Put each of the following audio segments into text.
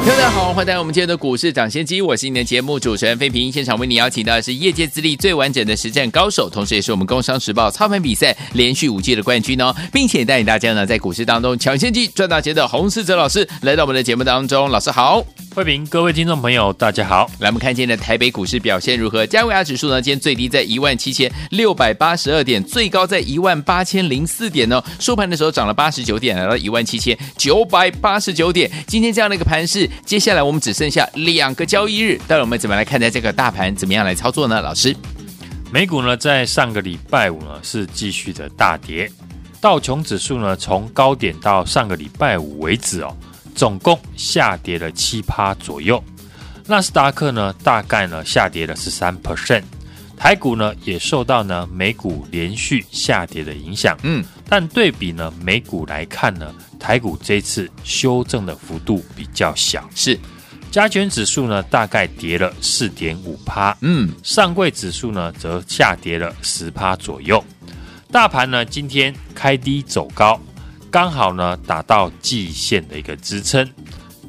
大家好，欢迎来到我们今天的股市抢先机，我是你的节目主持人飞平。现场为你邀请到的是业界资历最完整的实战高手，同时也是我们工商时报操盘比赛连续五届的冠军哦，并且带领大家呢在股市当中抢先机赚大钱的洪思哲老师来到我们的节目当中，老师好。飞平，各位听众朋友，大家好。来，我们看今天的台北股市表现如何？加权指数呢？今天最低在一万七千六百八十二点，最高在一万八千零四点呢。收盘的时候涨了八十九点，来到一万七千九百八十九点。今天这样的一个盘势，接下来我们只剩下两个交易日，到底我们怎么来看待这个大盘？怎么样来操作呢？老师，美股呢，在上个礼拜五呢是继续的大跌，道琼指数呢从高点到上个礼拜五为止哦。总共下跌了七趴左右，纳斯达克呢大概呢下跌了十三 percent，台股呢也受到呢美股连续下跌的影响，嗯，但对比呢美股来看呢，台股这次修正的幅度比较小，是。加权指数呢大概跌了四点五趴，嗯，上柜指数呢则下跌了十趴左右，大盘呢今天开低走高。刚好呢，达到季线的一个支撑，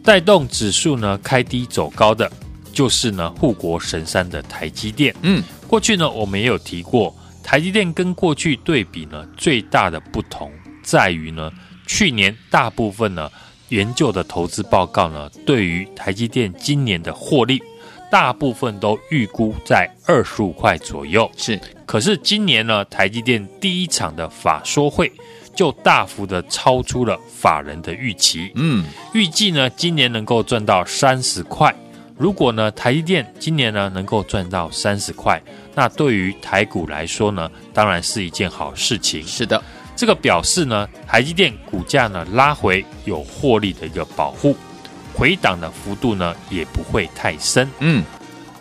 带动指数呢开低走高的，就是呢护国神山的台积电。嗯，过去呢我们也有提过，台积电跟过去对比呢，最大的不同在于呢，去年大部分呢研究的投资报告呢，对于台积电今年的获利，大部分都预估在二十五块左右。是，可是今年呢，台积电第一场的法说会。就大幅的超出了法人的预期，嗯，预计呢今年能够赚到三十块。如果呢台积电今年呢能够赚到三十块，那对于台股来说呢，当然是一件好事情。是的，这个表示呢台积电股价呢拉回有获利的一个保护，回档的幅度呢也不会太深。嗯。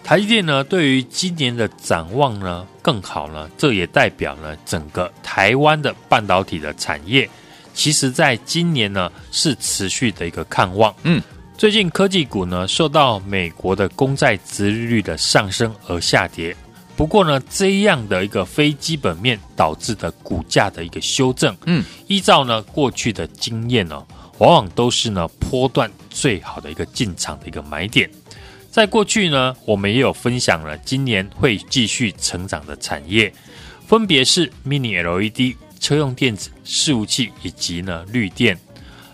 台积电呢，对于今年的展望呢更好呢，这也代表呢整个台湾的半导体的产业，其实在今年呢是持续的一个看望。嗯，最近科技股呢受到美国的公债殖利率的上升而下跌，不过呢这样的一个非基本面导致的股价的一个修正，嗯，依照呢过去的经验呢，往往都是呢波段最好的一个进场的一个买点。在过去呢，我们也有分享了今年会继续成长的产业，分别是 Mini LED、车用电子、伺服器以及呢绿电。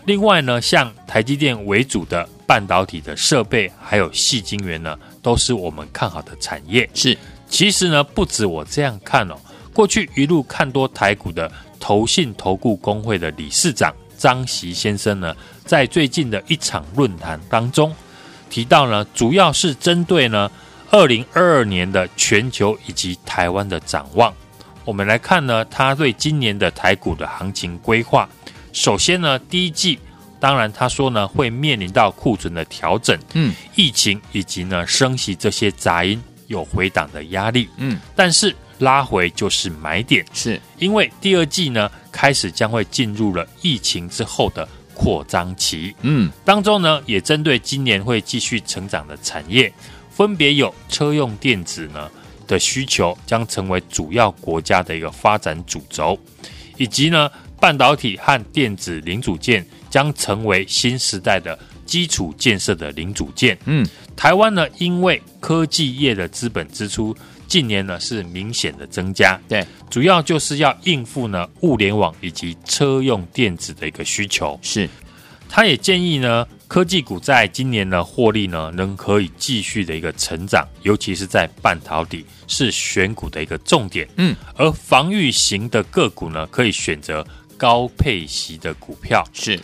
另外呢，像台积电为主的半导体的设备，还有细晶圆呢，都是我们看好的产业。是，其实呢，不止我这样看哦，过去一路看多台股的投信投顾公会的理事长张席先生呢，在最近的一场论坛当中。提到呢，主要是针对呢，二零二二年的全球以及台湾的展望。我们来看呢，他对今年的台股的行情规划。首先呢，第一季，当然他说呢，会面临到库存的调整，嗯，疫情以及呢升息这些杂音有回档的压力，嗯，但是拉回就是买点，是因为第二季呢开始将会进入了疫情之后的。扩张期，嗯，当中呢，也针对今年会继续成长的产业，分别有车用电子呢的需求将成为主要国家的一个发展主轴，以及呢，半导体和电子零组件将成为新时代的基础建设的零组件。嗯，台湾呢，因为科技业的资本支出。近年呢是明显的增加，对，主要就是要应付呢物联网以及车用电子的一个需求。是，他也建议呢科技股在今年呢获利呢能可以继续的一个成长，尤其是在半导体是选股的一个重点。嗯，而防御型的个股呢可以选择高配息的股票。是，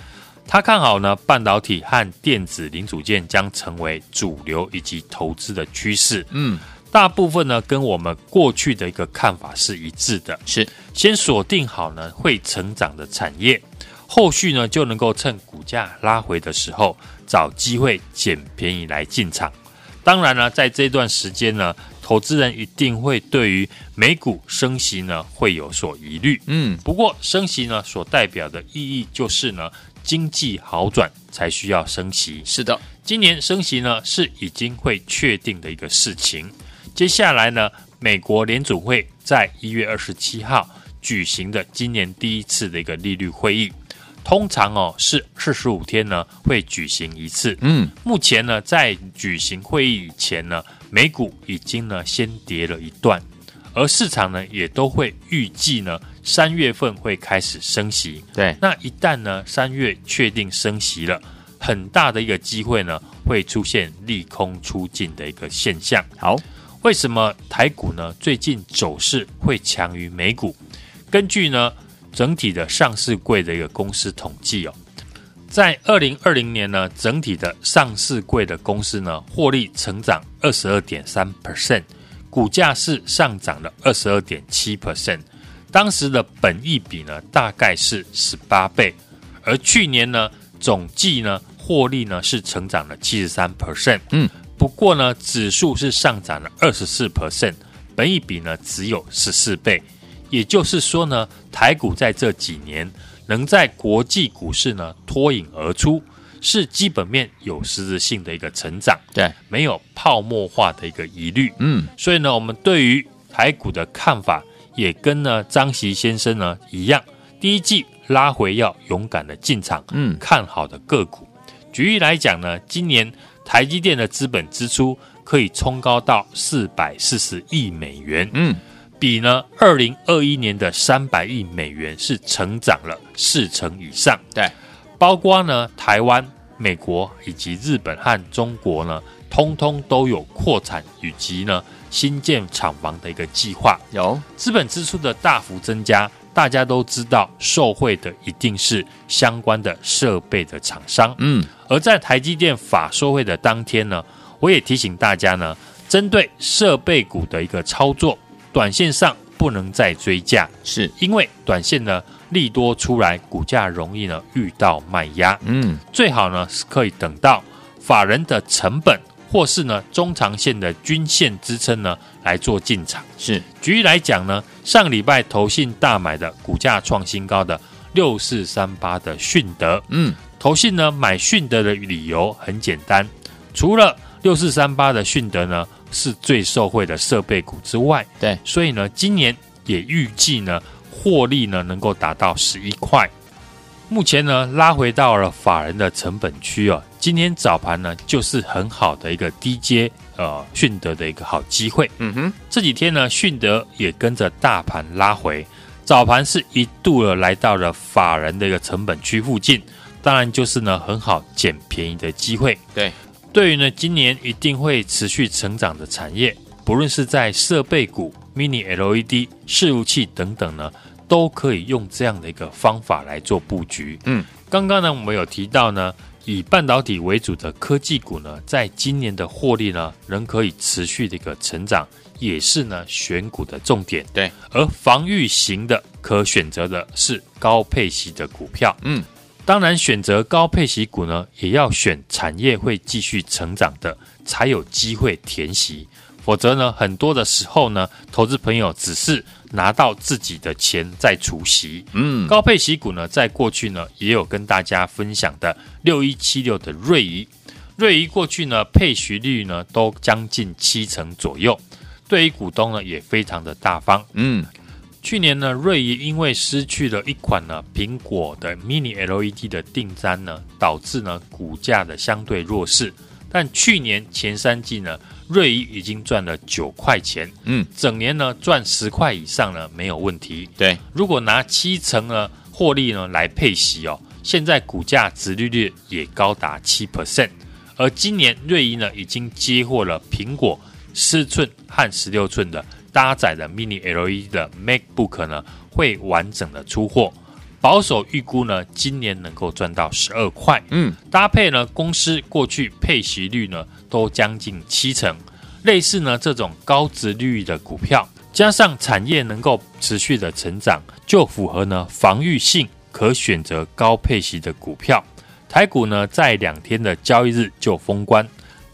他看好呢半导体和电子零组件将成为主流以及投资的趋势。嗯。大部分呢，跟我们过去的一个看法是一致的，是先锁定好呢会成长的产业，后续呢就能够趁股价拉回的时候找机会捡便宜来进场。当然呢，在这段时间呢，投资人一定会对于美股升息呢会有所疑虑。嗯，不过升息呢所代表的意义就是呢，经济好转才需要升息。是的，今年升息呢是已经会确定的一个事情。接下来呢，美国联准会在一月二十七号举行的今年第一次的一个利率会议。通常哦是四十五天呢会举行一次。嗯，目前呢在举行会议以前呢，美股已经呢先跌了一段，而市场呢也都会预计呢三月份会开始升息。对，那一旦呢三月确定升息了，很大的一个机会呢会出现利空出尽的一个现象。好，为什么台股呢最近走势会强于美股？根据呢。整体的上市柜的一个公司统计哦，在二零二零年呢，整体的上市柜的公司呢，获利成长二十二点三 percent，股价是上涨了二十二点七 percent，当时的本益比呢，大概是十八倍，而去年呢，总计呢，获利呢是成长了七十三 percent，嗯，不过呢，指数是上涨了二十四 percent，本益比呢只有十四倍。也就是说呢，台股在这几年能在国际股市呢脱颖而出，是基本面有实质性的一个成长，对，没有泡沫化的一个疑虑，嗯，所以呢，我们对于台股的看法也跟呢张席先生呢一样，第一季拉回要勇敢的进场，嗯，看好的个股，举例来讲呢，今年台积电的资本支出可以冲高到四百四十亿美元，嗯。比呢，二零二一年的三百亿美元是成长了四成以上。对，包括呢台湾、美国以及日本和中国呢，通通都有扩产以及呢新建厂房的一个计划。有资本支出的大幅增加，大家都知道，受惠的一定是相关的设备的厂商。嗯，而在台积电法说会的当天呢，我也提醒大家呢，针对设备股的一个操作。短线上不能再追价，是因为短线呢利多出来，股价容易呢遇到卖压。嗯，最好呢是可以等到法人的成本或是呢中长线的均线支撑呢来做进场。是举例来讲呢，上个礼拜投信大买的股价创新高的六四三八的迅德，嗯，投信呢买迅德的理由很简单，除了六四三八的迅德呢。是最受惠的设备股之外，对，所以呢，今年也预计呢，获利呢能够达到十一块。目前呢，拉回到了法人的成本区哦。今天早盘呢，就是很好的一个低阶呃迅德的一个好机会。嗯哼，这几天呢，迅德也跟着大盘拉回，早盘是一度的来到了法人的一个成本区附近，当然就是呢很好捡便宜的机会。对。对于呢，今年一定会持续成长的产业，不论是在设备股、Mini LED、伺服器等等呢，都可以用这样的一个方法来做布局。嗯，刚刚呢，我们有提到呢，以半导体为主的科技股呢，在今年的获利呢，仍可以持续的一个成长，也是呢选股的重点。对，而防御型的可选择的是高配息的股票。嗯。当然，选择高配息股呢，也要选产业会继续成长的，才有机会填息。否则呢，很多的时候呢，投资朋友只是拿到自己的钱在除息。嗯，高配息股呢，在过去呢，也有跟大家分享的六一七六的瑞仪，瑞仪过去呢，配息率呢都将近七成左右，对于股东呢也非常的大方。嗯。去年呢，瑞仪因为失去了一款呢苹果的 Mini LED 的订单呢，导致呢股价的相对弱势。但去年前三季呢，瑞仪已经赚了九块钱，嗯，整年呢赚十块以上呢没有问题。对，如果拿七成呢获利呢来配息哦，现在股价值利率也高达七 percent。而今年瑞仪呢已经接获了苹果四寸和十六寸的。搭载的 Mini LED 的 MacBook 呢，会完整的出货，保守预估呢，今年能够赚到十二块。嗯，搭配呢，公司过去配息率呢都将近七成，类似呢这种高值率的股票，加上产业能够持续的成长，就符合呢防御性可选择高配息的股票。台股呢在两天的交易日就封关。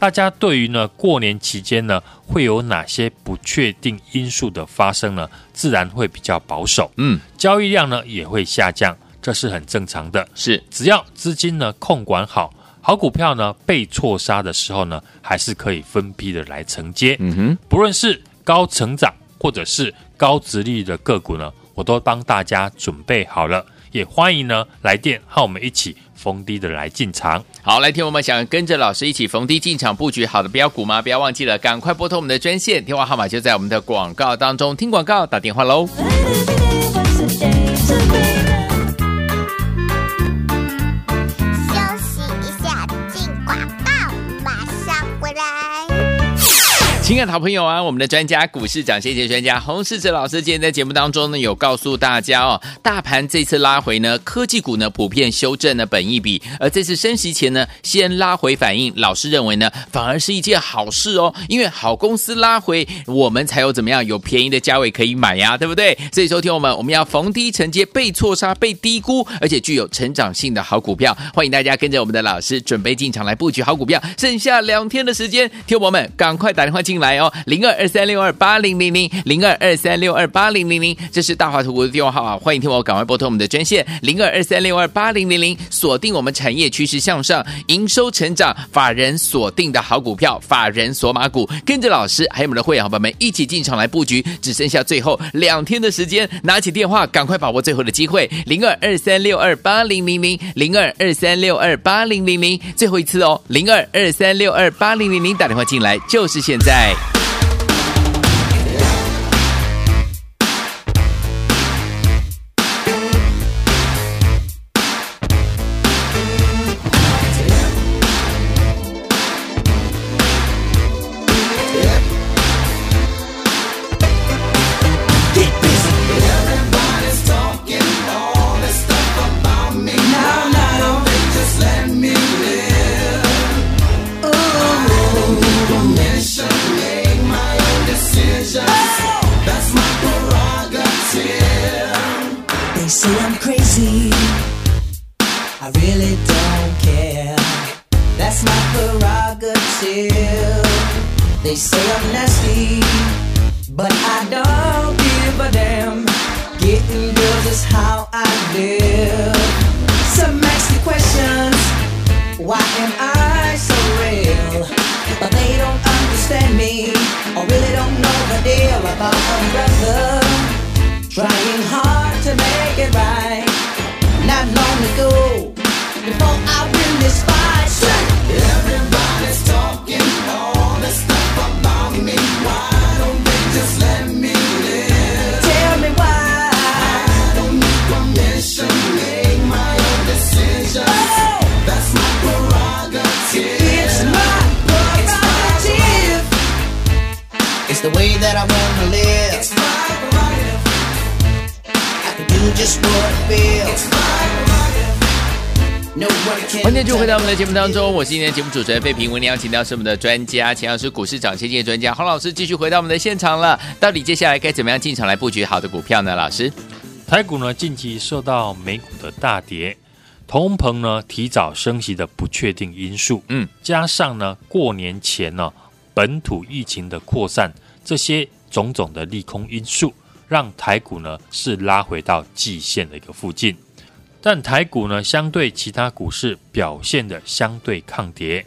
大家对于呢过年期间呢会有哪些不确定因素的发生呢？自然会比较保守，嗯，交易量呢也会下降，这是很正常的。是，只要资金呢控管好，好股票呢被错杀的时候呢，还是可以分批的来承接。嗯哼，不论是高成长或者是高殖利率的个股呢，我都帮大家准备好了。也欢迎呢来电和我们一起逢低的来进场。好，来听我们想跟着老师一起逢低进场布局好的标股吗？不要忘记了，赶快拨通我们的专线，电话号码就在我们的广告当中。听广告，打电话喽。亲爱的好朋友啊，我们的专家股市涨先机专家洪世哲老师今天在节目当中呢，有告诉大家哦，大盘这次拉回呢，科技股呢普遍修正了本一笔，而这次升息前呢，先拉回反应，老师认为呢，反而是一件好事哦，因为好公司拉回，我们才有怎么样有便宜的价位可以买呀，对不对？所以收听我们，我们要逢低承接被错杀、被低估，而且具有成长性的好股票，欢迎大家跟着我们的老师准备进场来布局好股票，剩下两天的时间，听我们赶快打电话进。进来哦，零二二三六二八零零零，零二二三六二八零零零，这是大华图的电话号啊，欢迎听我赶快拨通我们的专线零二二三六二八零零零，锁定我们产业趋势向上、营收成长、法人锁定的好股票，法人锁码股，跟着老师还有我们的会员伙伴们一起进场来布局，只剩下最后两天的时间，拿起电话赶快把握最后的机会，零二二三六二八零零零，零二二三六二八零零零，最后一次哦，零二二三六二八零零零，打电话进来就是现在。Hey. up our trying hard to make it right. Not long before I win this. 欢迎就回到我们的节目当中，我是今天的节目主持人费平。为您邀请到是我们的专家，钱老师股市涨先机专家洪老师，继续回到我们的现场了。到底接下来该怎么样进场来布局好的股票呢？老师，台股呢近期受到美股的大跌、通膨呢提早升息的不确定因素，嗯，加上呢过年前呢本土疫情的扩散，这些种种的利空因素，让台股呢是拉回到季线的一个附近。但台股呢，相对其他股市表现的相对抗跌，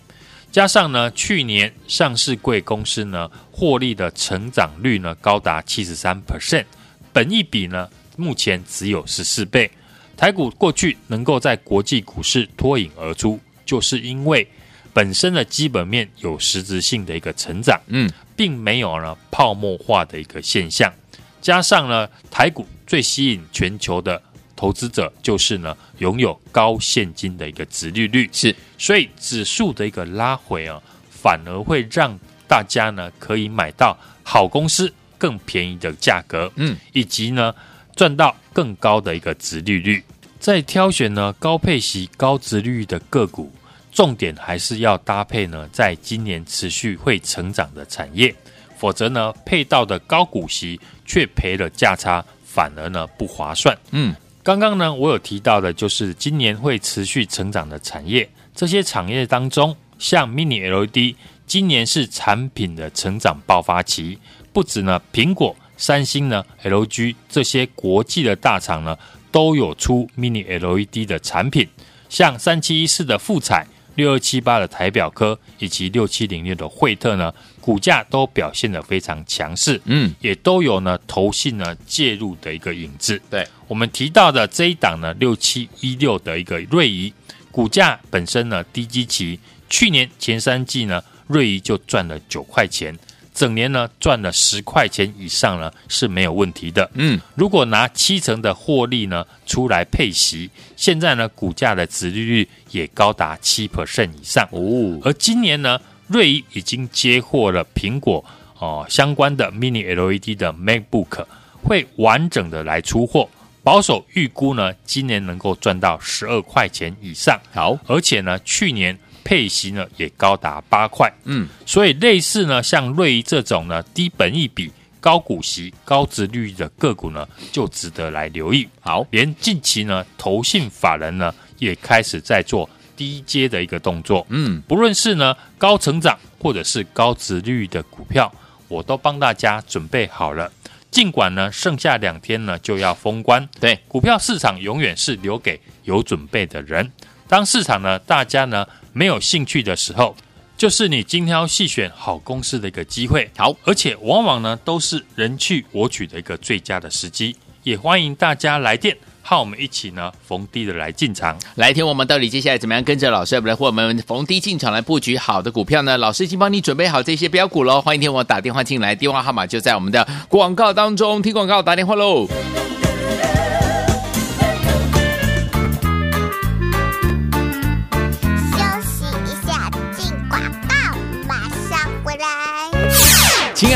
加上呢，去年上市贵公司呢获利的成长率呢高达七十三 percent，本益比呢目前只有十四倍。台股过去能够在国际股市脱颖而出，就是因为本身的基本面有实质性的一个成长，嗯，并没有呢泡沫化的一个现象，加上呢台股最吸引全球的。投资者就是呢，拥有高现金的一个值利率，是，所以指数的一个拉回啊，反而会让大家呢可以买到好公司更便宜的价格，嗯，以及呢赚到更高的一个值利率。在挑选呢高配息、高值利率的个股，重点还是要搭配呢，在今年持续会成长的产业，否则呢配到的高股息却赔了价差，反而呢不划算，嗯。刚刚呢，我有提到的，就是今年会持续成长的产业。这些产业当中，像 Mini LED、今年是产品的成长爆发期，不止呢，苹果、三星呢、LG 这些国际的大厂呢，都有出 Mini LED 的产品，像三七一四的富彩。六二七八的台表科以及六七零六的惠特呢，股价都表现得非常强势，嗯，也都有呢投信呢介入的一个影子。对，我们提到的这一档呢，六七一六的一个瑞仪，股价本身呢低基期，去年前三季呢，瑞仪就赚了九块钱。整年呢赚了十块钱以上呢是没有问题的。嗯，如果拿七成的获利呢出来配息，现在呢股价的殖利率也高达七 percent 以上哦。而今年呢，瑞仪已经接获了苹果哦相关的 Mini LED 的 MacBook，会完整的来出货，保守预估呢今年能够赚到十二块钱以上。好，而且呢去年。配息呢也高达八块，嗯，所以类似呢像瑞仪这种呢低本益比、高股息、高殖率的个股呢，就值得来留意。好，连近期呢投信法人呢也开始在做低阶的一个动作，嗯，不论是呢高成长或者是高值率的股票，我都帮大家准备好了。尽管呢剩下两天呢就要封关，对，股票市场永远是留给有准备的人。当市场呢大家呢。没有兴趣的时候，就是你精挑细选好公司的一个机会。好，而且往往呢都是人去我取的一个最佳的时机。也欢迎大家来电，和我们一起呢逢低的来进场。来听我们到底接下来怎么样跟着老师来和我们逢低进场来布局好的股票呢？老师已经帮你准备好这些标股喽。欢迎听我打电话进来，电话号码就在我们的广告当中。听广告打电话喽。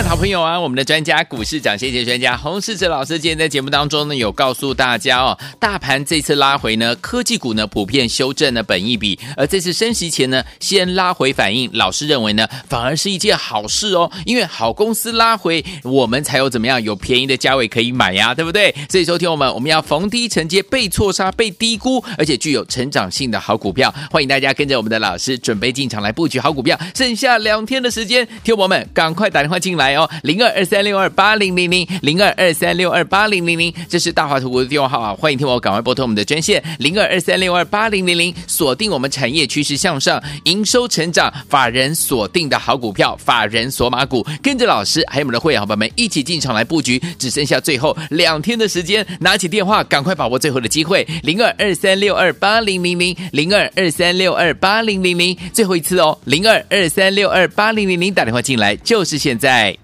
好朋友啊，我们的专家股市涨先机专家洪世哲老师今天在节目当中呢，有告诉大家哦，大盘这次拉回呢，科技股呢普遍修正了本益比，而这次升息前呢，先拉回反应，老师认为呢，反而是一件好事哦，因为好公司拉回，我们才有怎么样有便宜的价位可以买呀，对不对？所以收听我们，我们要逢低承接被错杀、被低估，而且具有成长性的好股票，欢迎大家跟着我们的老师准备进场来布局好股票，剩下两天的时间，听我们赶快打电话进。来哦，零二二三六二八零零零，零二二三六二八零零零，这是大华图的电话号啊，欢迎听我赶快拨通我们的专线零二二三六二八零零零，锁定我们产业趋势向上、营收成长、法人锁定的好股票，法人锁码股，跟着老师还有我们的会员伙伴们一起进场来布局，只剩下最后两天的时间，拿起电话赶快把握最后的机会，零二二三六二八零零零，零二二三六二八零零零，最后一次哦，零二二三六二八零零零，打电话进来就是现在。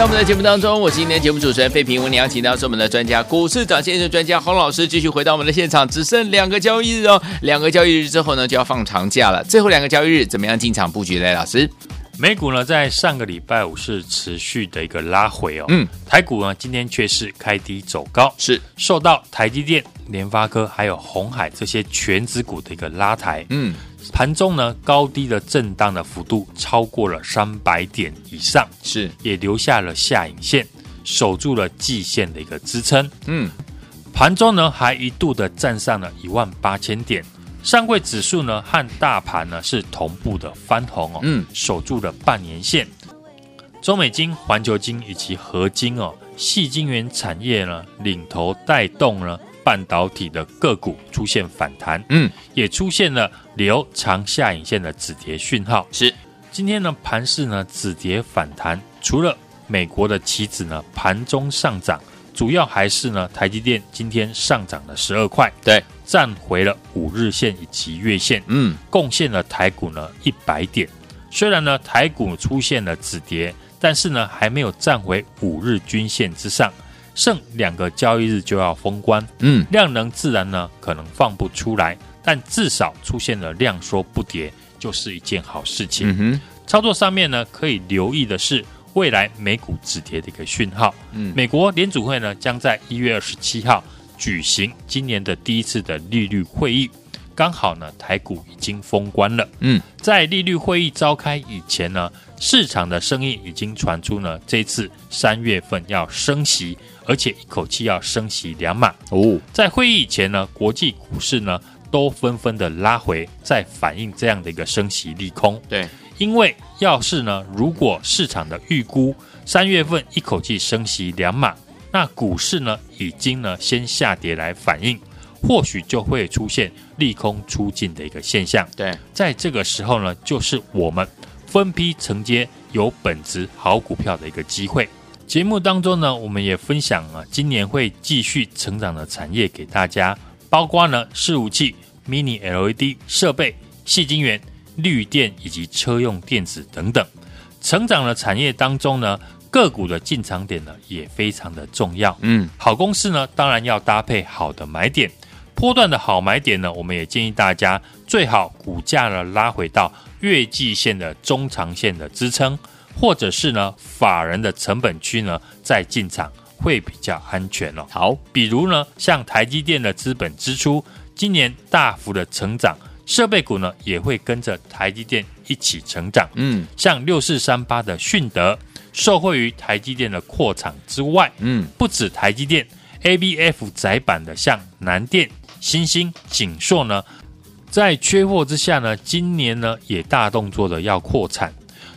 在我们的节目当中，我是今天节目主持人费平。我们邀请到是我们的专家，股市长先生专家洪老师，继续回到我们的现场。只剩两个交易日哦，两个交易日之后呢，就要放长假了。最后两个交易日怎么样进场布局呢？老师，美股呢在上个礼拜五是持续的一个拉回哦，嗯，台股呢今天却是开低走高，是。受到台积电、联发科还有鸿海这些全指股的一个拉抬，嗯，盘中呢高低的震荡的幅度超过了三百点以上，是，也留下了下影线，守住了季线的一个支撑，嗯，盘中呢还一度的站上了一万八千点。上柜指数呢和大盘呢是同步的翻红哦，嗯。守住了半年线。中美金、环球金以及合金哦，细晶圆产业呢领头带动呢半导体的个股出现反弹，嗯，也出现了留长下影线的止跌讯号。是，今天呢盘势呢止跌反弹，除了美国的期指呢盘中上涨，主要还是呢台积电今天上涨了十二块，对，站回了五日线以及月线，嗯，贡献了台股呢一百点。虽然呢台股出现了止跌，但是呢还没有站回五日均线之上，剩两个交易日就要封关，嗯，量能自然呢可能放不出来，但至少出现了量缩不跌，就是一件好事情。嗯，操作上面呢可以留意的是未来美股止跌的一个讯号。嗯美国联储会呢将在一月二十七号举行今年的第一次的利率会议，刚好呢台股已经封关了。嗯，在利率会议召开以前呢，市场的声音已经传出呢，这次三月份要升息，而且一口气要升息两码。哦，在会议以前呢，国际股市呢都纷纷的拉回，在反映这样的一个升息利空。对，因为要是呢，如果市场的预估三月份一口气升息两码，那股市呢已经呢先下跌来反映，或许就会出现利空出尽的一个现象。对，在这个时候呢，就是我们分批承接有本质好股票的一个机会。节目当中呢，我们也分享啊，今年会继续成长的产业给大家，包括呢伺服器、Mini LED 设备、细晶圆、绿电以及车用电子等等。成长的产业当中呢，个股的进场点呢也非常的重要。嗯，好公司呢，当然要搭配好的买点。波段的好买点呢，我们也建议大家最好股价呢拉回到月季线的中长线的支撑，或者是呢法人的成本区呢再进场会比较安全哦。好，比如呢像台积电的资本支出今年大幅的成长，设备股呢也会跟着台积电一起成长。嗯，像六四三八的迅德，受惠于台积电的扩厂之外，嗯，不止台积电，ABF 窄板的像南电、新兴、景硕呢，在缺货之下呢，今年呢也大动作的要扩产。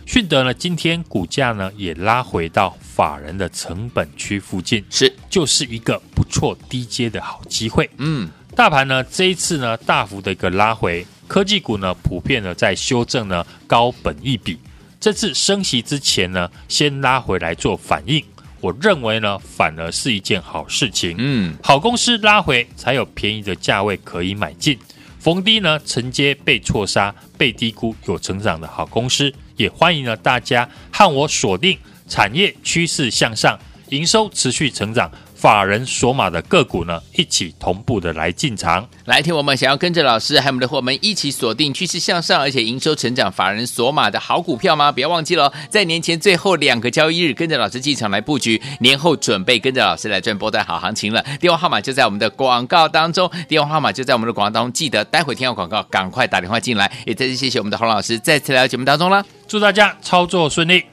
迅德呢，今天股价呢也拉回到法人的成本区附近，是就是一个不错低阶的好机会。嗯，大盘呢这一次呢大幅的一个拉回，科技股呢普遍的在修正呢高本一比。这次升息之前呢，先拉回来做反应，我认为呢反而是一件好事情。嗯，好公司拉回才有便宜的价位可以买进。逢低呢承接被错杀、被低估有成长的好公司，也欢迎呢大家和我锁定产业趋势向上、营收持续成长。法人锁码的个股呢，一起同步的来进场。来听我们想要跟着老师还有我们的伙伴们一起锁定趋势向上，而且营收成长、法人锁码的好股票吗？不要忘记了，在年前最后两个交易日，跟着老师进场来布局，年后准备跟着老师来赚波段好行情了。电话号码就在我们的广告当中，电话号码就在我们的广告当中，记得待会听到广告，赶快打电话进来。也再次谢谢我们的洪老师再次来到节目当中了，祝大家操作顺利。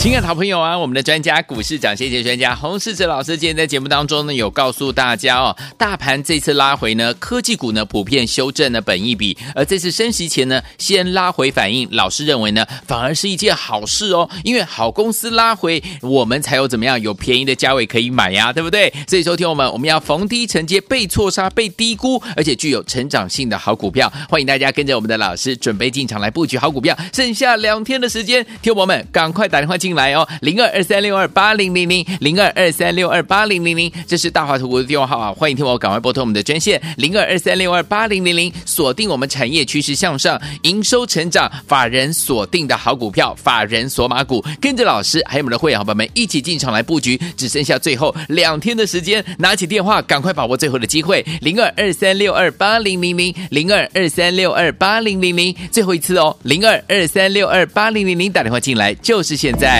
亲爱的好朋友啊，我们的专家股市涨先机专家洪世哲老师今天在节目当中呢，有告诉大家哦，大盘这次拉回呢，科技股呢普遍修正了本益比，而这次升息前呢，先拉回反应，老师认为呢，反而是一件好事哦，因为好公司拉回，我们才有怎么样有便宜的价位可以买呀，对不对？所以，收听我们，我们要逢低承接被错杀、被低估，而且具有成长性的好股票，欢迎大家跟着我们的老师准备进场来布局好股票，剩下两天的时间，听我们赶快打电话进。进来哦，零二二三六二八零零零，零二二三六二八零零零，这是大华图股的电话号啊，欢迎听我赶快拨通我们的专线零二二三六二八零零零，锁定我们产业趋势向上、营收成长、法人锁定的好股票，法人锁码股，跟着老师还有我们的会员伙伴们一起进场来布局，只剩下最后两天的时间，拿起电话赶快把握最后的机会，零二二三六二八零零零，零二二三六二八零零零，最后一次哦，零二二三六二八零零零，打电话进来就是现在。